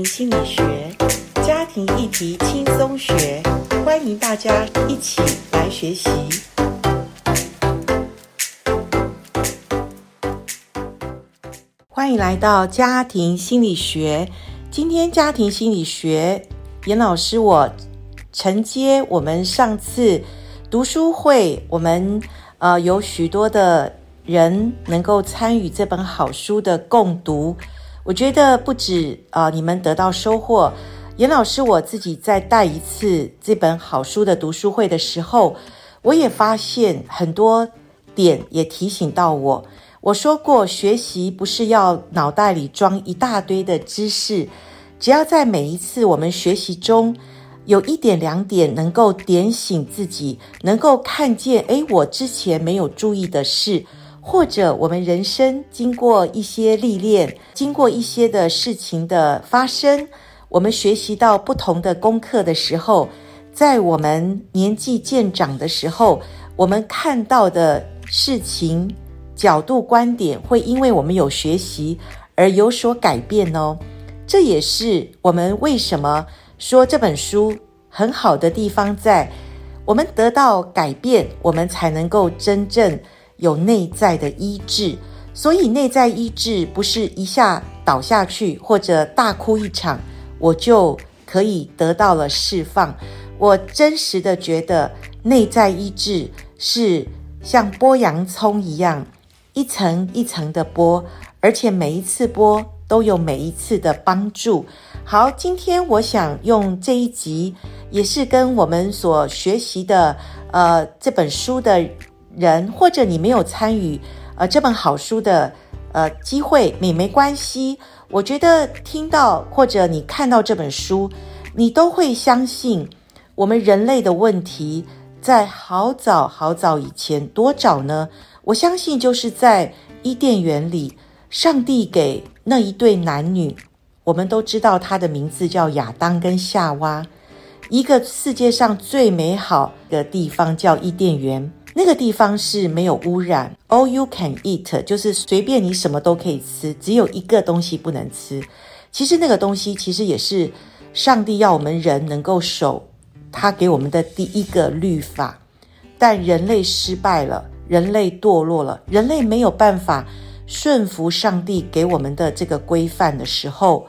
心理学，家庭议题轻松学，欢迎大家一起来学习。欢迎来到家庭心理学。今天家庭心理学，严老师我承接我们上次读书会，我们呃有许多的人能够参与这本好书的共读。我觉得不止啊、你们得到收获。严老师我自己在带一次这本好书的读书会的时候，我也发现很多点，也提醒到我。我说过，学习不是要脑袋里装一大堆的知识，只要在每一次我们学习中有一点两点能够点醒自己，能够看见，诶，我之前没有注意的事。或者我们人生经过一些历练，经过一些的事情的发生，我们学习到不同的功课的时候，在我们年纪渐长的时候，我们看到的事情角度观点会因为我们有学习而有所改变哦。这也是我们为什么说这本书很好的地方在，我们得到改变，我们才能够真正。有内在的医治，所以内在医治不是一下倒下去或者大哭一场，我就可以得到了释放。我真实的觉得内在医治是像剥洋葱一样，一层一层的剥，而且每一次剥都有每一次的帮助。好，今天我想用这一集，也是跟我们所学习的呃这本书的。人或者你没有参与呃这本好书的呃机会也没关系，我觉得听到或者你看到这本书，你都会相信我们人类的问题在好早好早以前，多早呢？我相信就是在伊甸园里，上帝给那一对男女，我们都知道他的名字叫亚当跟夏娃，一个世界上最美好的地方叫伊甸园。那个地方是没有污染，all you can eat，就是随便你什么都可以吃，只有一个东西不能吃。其实那个东西其实也是上帝要我们人能够守他给我们的第一个律法，但人类失败了，人类堕落了，人类没有办法顺服上帝给我们的这个规范的时候，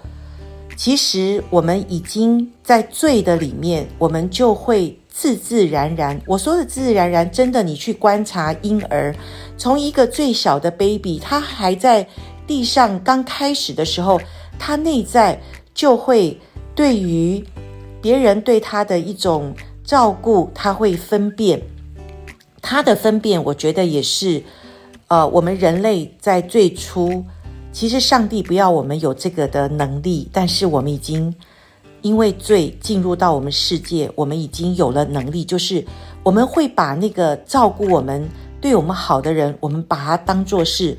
其实我们已经在罪的里面，我们就会。自自然然，我说的自自然然，真的，你去观察婴儿，从一个最小的 baby，他还在地上刚开始的时候，他内在就会对于别人对他的一种照顾，他会分辨。他的分辨，我觉得也是，呃，我们人类在最初，其实上帝不要我们有这个的能力，但是我们已经。因为罪进入到我们世界，我们已经有了能力，就是我们会把那个照顾我们、对我们好的人，我们把他当作是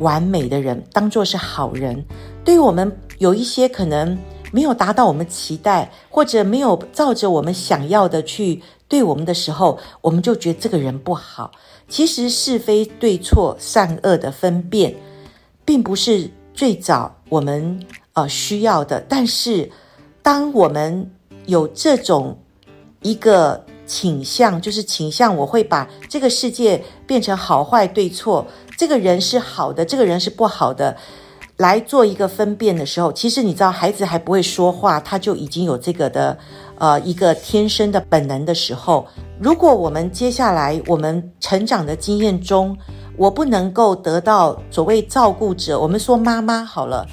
完美的人，当作是好人。对于我们有一些可能没有达到我们期待，或者没有照着我们想要的去对我们的时候，我们就觉得这个人不好。其实是非对错、善恶的分辨，并不是最早我们呃需要的，但是。当我们有这种一个倾向，就是倾向我会把这个世界变成好坏对错，这个人是好的，这个人是不好的，来做一个分辨的时候，其实你知道，孩子还不会说话，他就已经有这个的呃一个天生的本能的时候，如果我们接下来我们成长的经验中，我不能够得到所谓照顾者，我们说妈妈好了。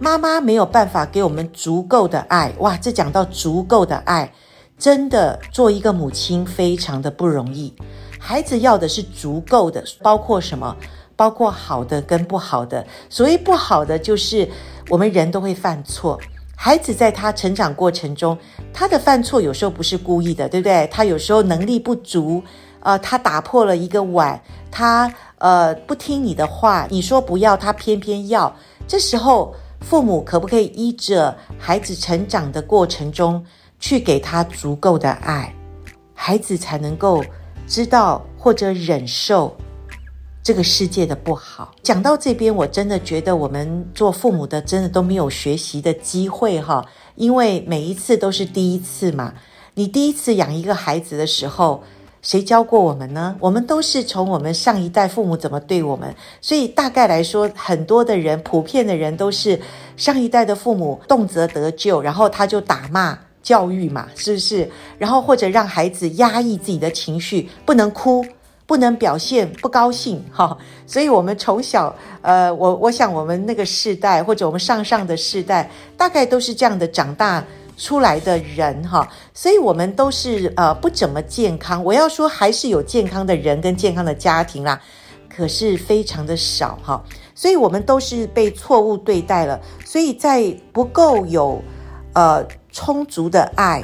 妈妈没有办法给我们足够的爱，哇！这讲到足够的爱，真的做一个母亲非常的不容易。孩子要的是足够的，包括什么？包括好的跟不好的。所谓不好的，就是我们人都会犯错。孩子在他成长过程中，他的犯错有时候不是故意的，对不对？他有时候能力不足，呃，他打破了一个碗，他呃不听你的话，你说不要，他偏偏要。这时候。父母可不可以依着孩子成长的过程中去给他足够的爱，孩子才能够知道或者忍受这个世界的不好。讲到这边，我真的觉得我们做父母的真的都没有学习的机会哈，因为每一次都是第一次嘛。你第一次养一个孩子的时候，谁教过我们呢？我们都是从我们上一代父母怎么对我们，所以大概来说，很多的人，普遍的人都是上一代的父母动辄得咎，然后他就打骂教育嘛，是不是？然后或者让孩子压抑自己的情绪，不能哭。不能表现不高兴哈，所以我们从小，呃，我我想我们那个世代或者我们上上的世代，大概都是这样的长大出来的人哈，所以我们都是呃不怎么健康。我要说还是有健康的人跟健康的家庭啦，可是非常的少哈，所以我们都是被错误对待了，所以在不够有呃充足的爱、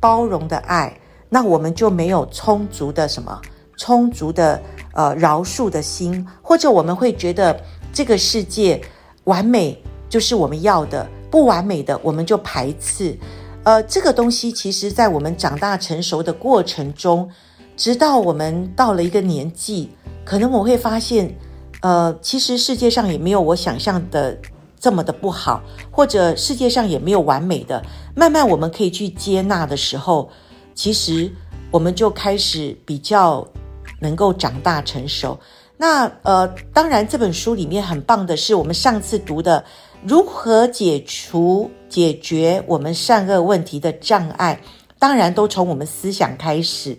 包容的爱，那我们就没有充足的什么。充足的呃饶恕的心，或者我们会觉得这个世界完美就是我们要的，不完美的我们就排斥。呃，这个东西其实在我们长大成熟的过程中，直到我们到了一个年纪，可能我会发现，呃，其实世界上也没有我想象的这么的不好，或者世界上也没有完美的。慢慢我们可以去接纳的时候，其实我们就开始比较。能够长大成熟，那呃，当然这本书里面很棒的是我们上次读的如何解除解决我们善恶问题的障碍，当然都从我们思想开始。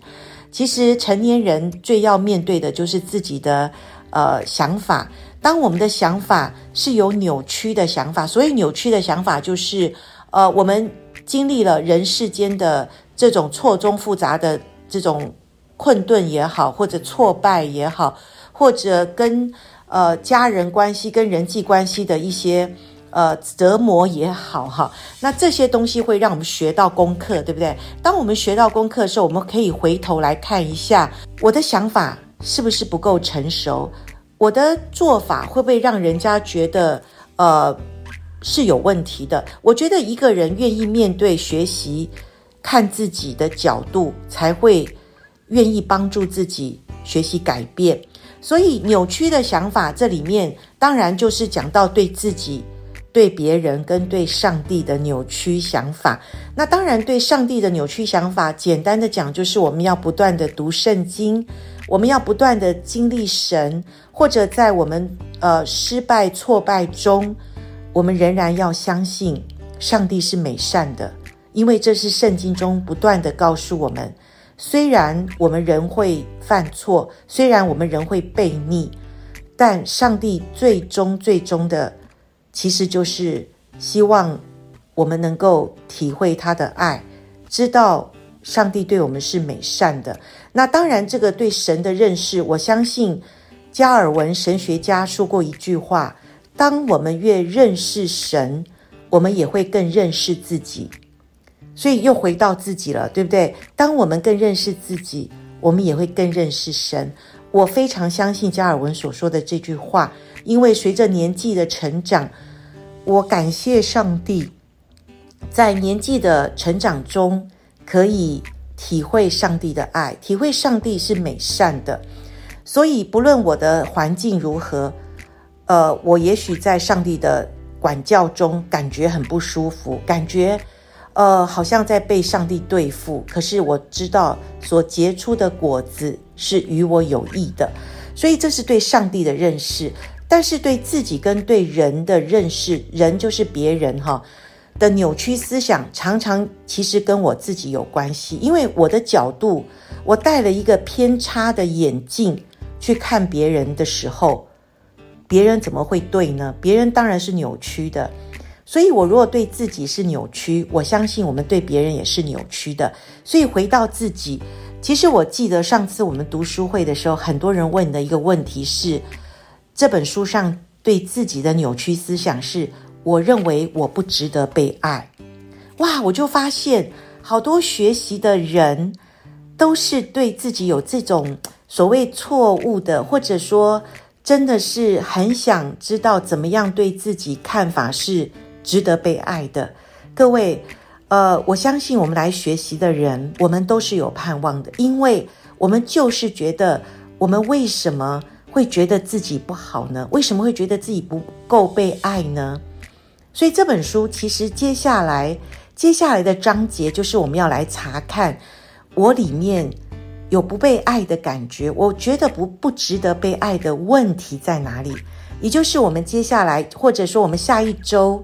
其实成年人最要面对的就是自己的呃想法。当我们的想法是有扭曲的想法，所以扭曲的想法就是呃，我们经历了人世间的这种错综复杂的这种。困顿也好，或者挫败也好，或者跟呃家人关系、跟人际关系的一些呃折磨也好，哈，那这些东西会让我们学到功课，对不对？当我们学到功课的时候，我们可以回头来看一下，我的想法是不是不够成熟？我的做法会不会让人家觉得呃是有问题的？我觉得一个人愿意面对、学习、看自己的角度，才会。愿意帮助自己学习改变，所以扭曲的想法，这里面当然就是讲到对自己、对别人跟对上帝的扭曲想法。那当然，对上帝的扭曲想法，简单的讲，就是我们要不断的读圣经，我们要不断的经历神，或者在我们呃失败挫败中，我们仍然要相信上帝是美善的，因为这是圣经中不断的告诉我们。虽然我们人会犯错，虽然我们人会悖逆，但上帝最终最终的，其实就是希望我们能够体会他的爱，知道上帝对我们是美善的。那当然，这个对神的认识，我相信加尔文神学家说过一句话：当我们越认识神，我们也会更认识自己。所以又回到自己了，对不对？当我们更认识自己，我们也会更认识神。我非常相信加尔文所说的这句话，因为随着年纪的成长，我感谢上帝，在年纪的成长中可以体会上帝的爱，体会上帝是美善的。所以不论我的环境如何，呃，我也许在上帝的管教中感觉很不舒服，感觉。呃，好像在被上帝对付，可是我知道所结出的果子是与我有益的，所以这是对上帝的认识。但是对自己跟对人的认识，人就是别人哈的扭曲思想，常常其实跟我自己有关系，因为我的角度，我戴了一个偏差的眼镜去看别人的时候，别人怎么会对呢？别人当然是扭曲的。所以，我如果对自己是扭曲，我相信我们对别人也是扭曲的。所以，回到自己，其实我记得上次我们读书会的时候，很多人问的一个问题是：这本书上对自己的扭曲思想是，我认为我不值得被爱。哇，我就发现好多学习的人都是对自己有这种所谓错误的，或者说真的是很想知道怎么样对自己看法是。值得被爱的各位，呃，我相信我们来学习的人，我们都是有盼望的，因为我们就是觉得，我们为什么会觉得自己不好呢？为什么会觉得自己不够被爱呢？所以这本书其实接下来接下来的章节就是我们要来查看我里面有不被爱的感觉，我觉得不不值得被爱的问题在哪里？也就是我们接下来或者说我们下一周，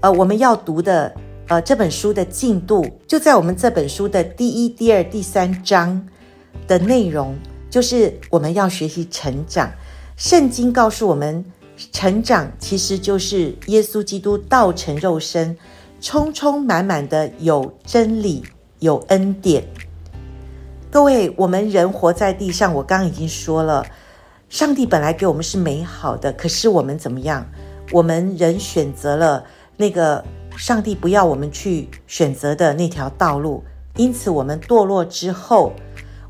呃，我们要读的呃这本书的进度就在我们这本书的第一、第二、第三章的内容，就是我们要学习成长。圣经告诉我们。成长其实就是耶稣基督道成肉身，充充满满的有真理、有恩典。各位，我们人活在地上，我刚刚已经说了，上帝本来给我们是美好的，可是我们怎么样？我们人选择了那个上帝不要我们去选择的那条道路，因此我们堕落之后，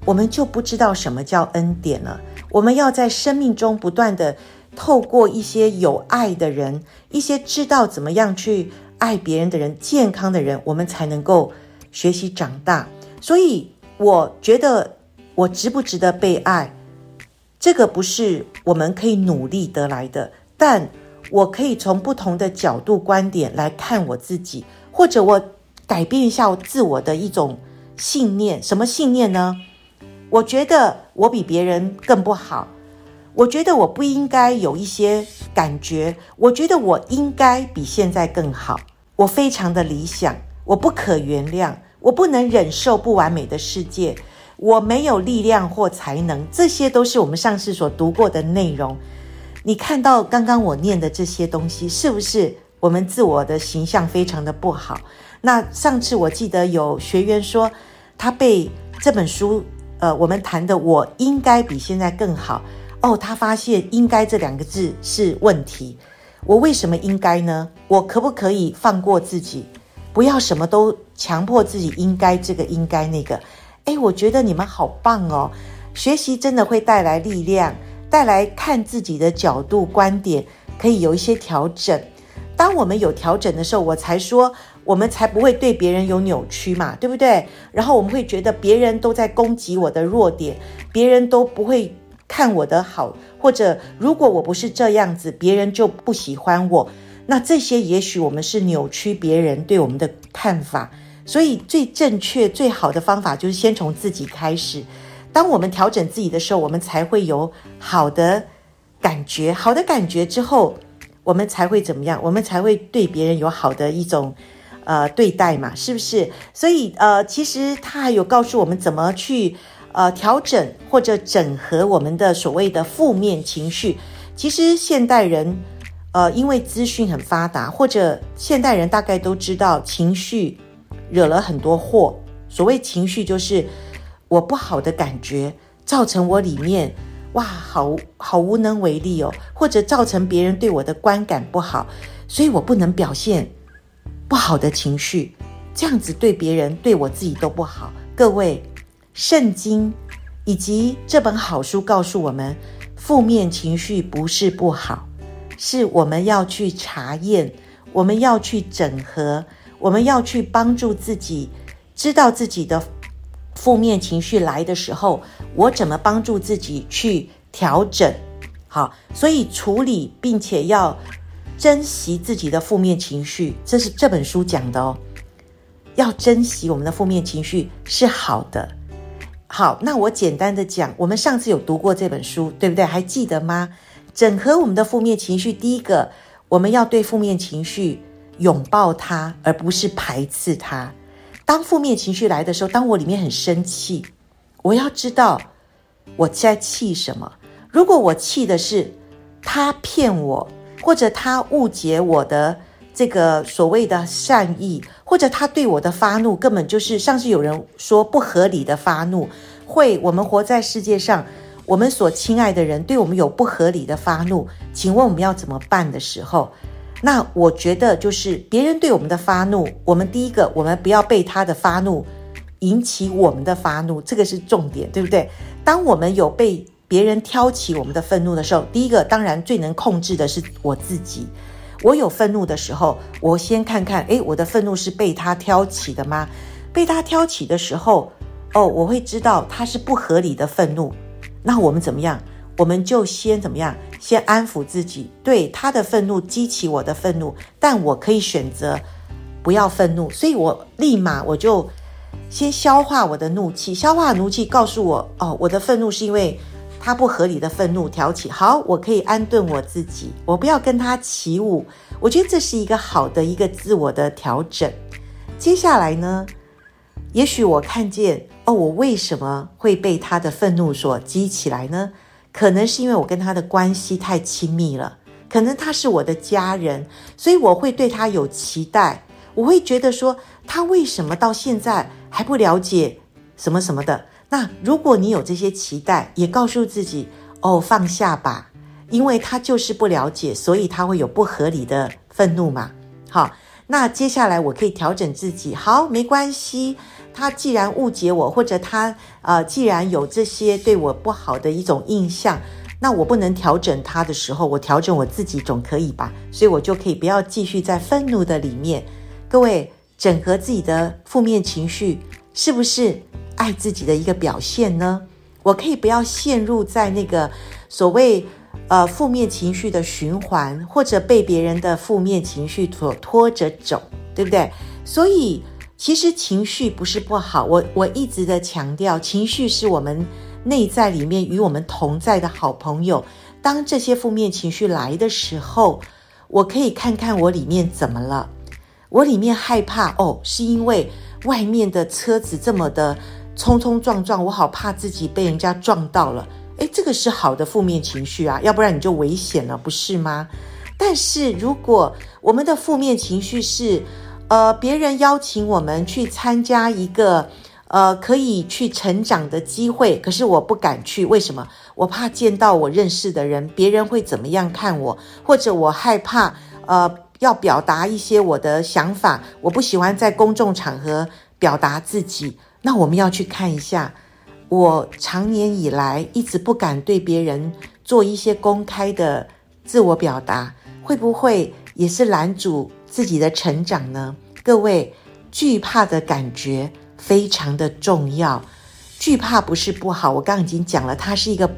我们就不知道什么叫恩典了。我们要在生命中不断的。透过一些有爱的人，一些知道怎么样去爱别人的人，健康的人，我们才能够学习长大。所以，我觉得我值不值得被爱，这个不是我们可以努力得来的。但我可以从不同的角度、观点来看我自己，或者我改变一下我自我的一种信念。什么信念呢？我觉得我比别人更不好。我觉得我不应该有一些感觉，我觉得我应该比现在更好。我非常的理想，我不可原谅，我不能忍受不完美的世界，我没有力量或才能，这些都是我们上次所读过的内容。你看到刚刚我念的这些东西，是不是我们自我的形象非常的不好？那上次我记得有学员说，他被这本书，呃，我们谈的我应该比现在更好。哦，他发现“应该”这两个字是问题。我为什么应该呢？我可不可以放过自己，不要什么都强迫自己应该这个应该那个？诶，我觉得你们好棒哦！学习真的会带来力量，带来看自己的角度观点可以有一些调整。当我们有调整的时候，我才说我们才不会对别人有扭曲嘛，对不对？然后我们会觉得别人都在攻击我的弱点，别人都不会。看我的好，或者如果我不是这样子，别人就不喜欢我。那这些也许我们是扭曲别人对我们的看法。所以最正确、最好的方法就是先从自己开始。当我们调整自己的时候，我们才会有好的感觉。好的感觉之后，我们才会怎么样？我们才会对别人有好的一种呃对待嘛？是不是？所以呃，其实他还有告诉我们怎么去。呃，调整或者整合我们的所谓的负面情绪，其实现代人，呃，因为资讯很发达，或者现代人大概都知道，情绪惹了很多祸。所谓情绪，就是我不好的感觉，造成我里面哇，好好无能为力哦，或者造成别人对我的观感不好，所以我不能表现不好的情绪，这样子对别人对我自己都不好。各位。圣经以及这本好书告诉我们，负面情绪不是不好，是我们要去查验，我们要去整合，我们要去帮助自己，知道自己的负面情绪来的时候，我怎么帮助自己去调整。好，所以处理并且要珍惜自己的负面情绪，这是这本书讲的哦。要珍惜我们的负面情绪是好的。好，那我简单的讲，我们上次有读过这本书，对不对？还记得吗？整合我们的负面情绪，第一个，我们要对负面情绪拥抱它，而不是排斥它。当负面情绪来的时候，当我里面很生气，我要知道我在气什么。如果我气的是他骗我，或者他误解我的。这个所谓的善意，或者他对我的发怒，根本就是像是有人说不合理的发怒，会我们活在世界上，我们所亲爱的人对我们有不合理的发怒，请问我们要怎么办的时候，那我觉得就是别人对我们的发怒，我们第一个，我们不要被他的发怒引起我们的发怒，这个是重点，对不对？当我们有被别人挑起我们的愤怒的时候，第一个当然最能控制的是我自己。我有愤怒的时候，我先看看，诶，我的愤怒是被他挑起的吗？被他挑起的时候，哦，我会知道他是不合理的愤怒。那我们怎么样？我们就先怎么样？先安抚自己，对，他的愤怒激起我的愤怒，但我可以选择不要愤怒，所以我立马我就先消化我的怒气，消化怒气，告诉我哦，我的愤怒是因为他不合理的愤怒挑起，好，我可以安顿我自己，我不要跟他起舞，我觉得这是一个好的一个自我的调整。接下来呢，也许我看见哦，我为什么会被他的愤怒所激起来呢？可能是因为我跟他的关系太亲密了，可能他是我的家人，所以我会对他有期待。我会觉得说，他为什么到现在还不了解什么什么的？那如果你有这些期待，也告诉自己哦，放下吧，因为他就是不了解，所以他会有不合理的愤怒嘛。好，那接下来我可以调整自己，好，没关系。他既然误解我，或者他呃，既然有这些对我不好的一种印象，那我不能调整他的时候，我调整我自己总可以吧？所以我就可以不要继续在愤怒的里面。各位，整合自己的负面情绪，是不是爱自己的一个表现呢？我可以不要陷入在那个所谓呃负面情绪的循环，或者被别人的负面情绪所拖着走，对不对？所以。其实情绪不是不好，我我一直的强调，情绪是我们内在里面与我们同在的好朋友。当这些负面情绪来的时候，我可以看看我里面怎么了。我里面害怕哦，是因为外面的车子这么的冲冲撞撞，我好怕自己被人家撞到了。诶，这个是好的负面情绪啊，要不然你就危险了，不是吗？但是如果我们的负面情绪是，呃，别人邀请我们去参加一个，呃，可以去成长的机会，可是我不敢去，为什么？我怕见到我认识的人，别人会怎么样看我，或者我害怕，呃，要表达一些我的想法，我不喜欢在公众场合表达自己。那我们要去看一下，我长年以来一直不敢对别人做一些公开的自我表达，会不会也是拦阻自己的成长呢？各位，惧怕的感觉非常的重要。惧怕不是不好，我刚刚已经讲了，它是一个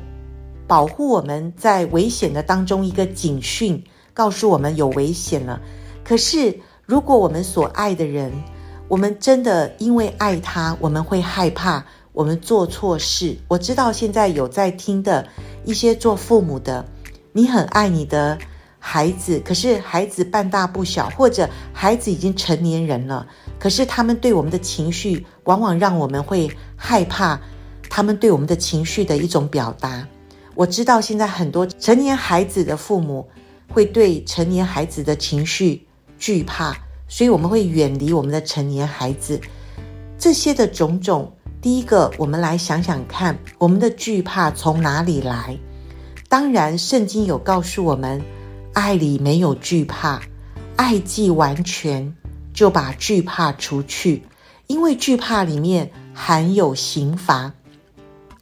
保护我们在危险的当中一个警讯，告诉我们有危险了。可是，如果我们所爱的人，我们真的因为爱他，我们会害怕我们做错事。我知道现在有在听的一些做父母的，你很爱你的。孩子，可是孩子半大不小，或者孩子已经成年人了，可是他们对我们的情绪，往往让我们会害怕他们对我们的情绪的一种表达。我知道现在很多成年孩子的父母会对成年孩子的情绪惧怕，所以我们会远离我们的成年孩子。这些的种种，第一个，我们来想想看，我们的惧怕从哪里来？当然，圣经有告诉我们。爱里没有惧怕，爱既完全，就把惧怕除去。因为惧怕里面含有刑罚，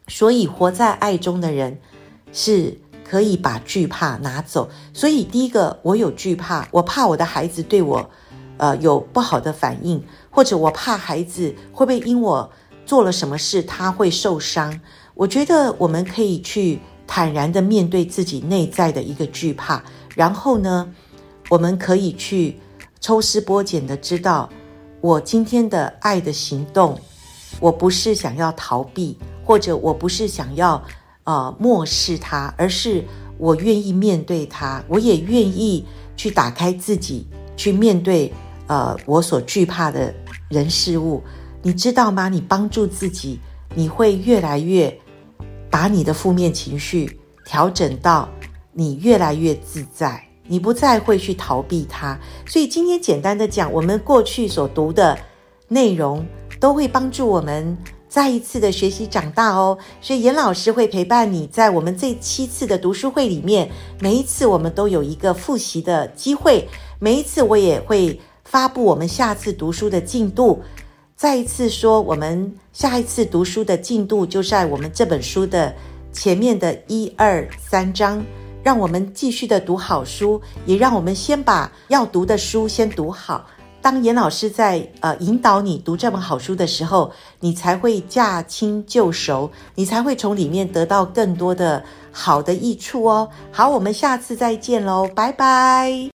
所以活在爱中的人是可以把惧怕拿走。所以第一个，我有惧怕，我怕我的孩子对我，呃，有不好的反应，或者我怕孩子会不会因我做了什么事他会受伤。我觉得我们可以去坦然的面对自己内在的一个惧怕。然后呢，我们可以去抽丝剥茧的知道，我今天的爱的行动，我不是想要逃避，或者我不是想要呃漠视它，而是我愿意面对它，我也愿意去打开自己，去面对呃我所惧怕的人事物。你知道吗？你帮助自己，你会越来越把你的负面情绪调整到。你越来越自在，你不再会去逃避它。所以今天简单的讲，我们过去所读的内容都会帮助我们再一次的学习长大哦。所以严老师会陪伴你在我们这七次的读书会里面，每一次我们都有一个复习的机会，每一次我也会发布我们下次读书的进度。再一次说，我们下一次读书的进度就在我们这本书的前面的一二三章。让我们继续的读好书，也让我们先把要读的书先读好。当严老师在呃引导你读这本好书的时候，你才会驾轻就熟，你才会从里面得到更多的好的益处哦。好，我们下次再见喽，拜拜。